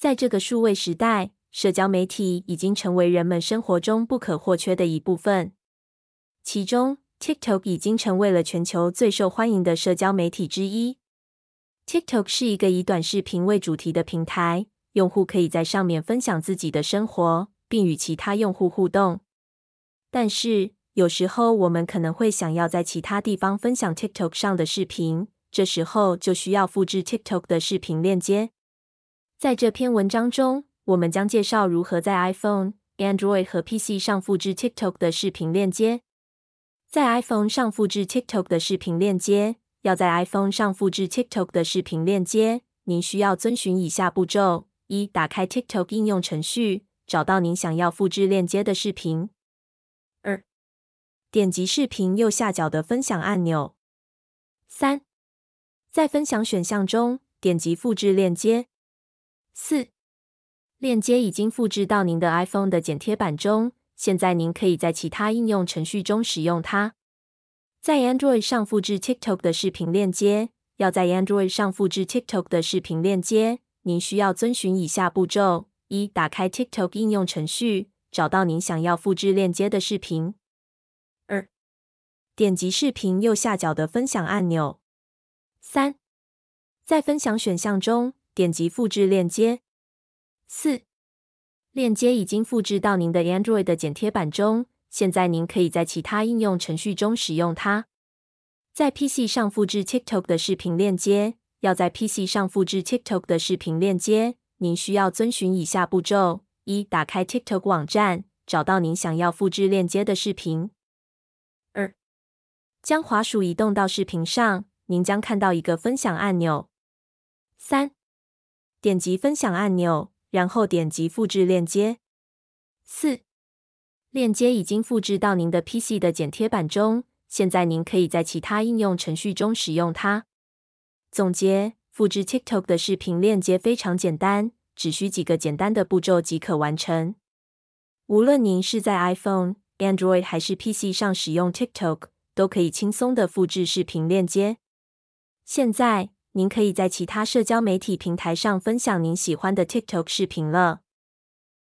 在这个数位时代，社交媒体已经成为人们生活中不可或缺的一部分。其中，TikTok 已经成为了全球最受欢迎的社交媒体之一。TikTok 是一个以短视频为主题的平台，用户可以在上面分享自己的生活，并与其他用户互动。但是，有时候我们可能会想要在其他地方分享 TikTok 上的视频，这时候就需要复制 TikTok 的视频链接。在这篇文章中，我们将介绍如何在 iPhone、Android 和 PC 上复制 TikTok 的视频链接。在 iPhone 上复制 TikTok 的视频链接，要在 iPhone 上复制 TikTok 的视频链接，您需要遵循以下步骤：一、打开 TikTok 应用程序，找到您想要复制链接的视频；二、点击视频右下角的分享按钮；三、在分享选项中点击复制链接；四、链接已经复制到您的 iPhone 的剪贴板中。现在您可以在其他应用程序中使用它。在 Android 上复制 TikTok 的视频链接，要在 Android 上复制 TikTok 的视频链接，您需要遵循以下步骤：一、打开 TikTok 应用程序，找到您想要复制链接的视频；二、点击视频右下角的分享按钮；三、在分享选项中点击复制链接；四。链接已经复制到您的 Android 的剪贴板中，现在您可以在其他应用程序中使用它。在 PC 上复制 TikTok 的视频链接，要在 PC 上复制 TikTok 的视频链接，您需要遵循以下步骤：一、打开 TikTok 网站，找到您想要复制链接的视频；二、将滑鼠移动到视频上，您将看到一个分享按钮；三、点击分享按钮。然后点击复制链接。四，链接已经复制到您的 PC 的剪贴板中，现在您可以在其他应用程序中使用它。总结：复制 TikTok 的视频链接非常简单，只需几个简单的步骤即可完成。无论您是在 iPhone、Android 还是 PC 上使用 TikTok，都可以轻松的复制视频链接。现在。您可以在其他社交媒体平台上分享您喜欢的 TikTok 视频了。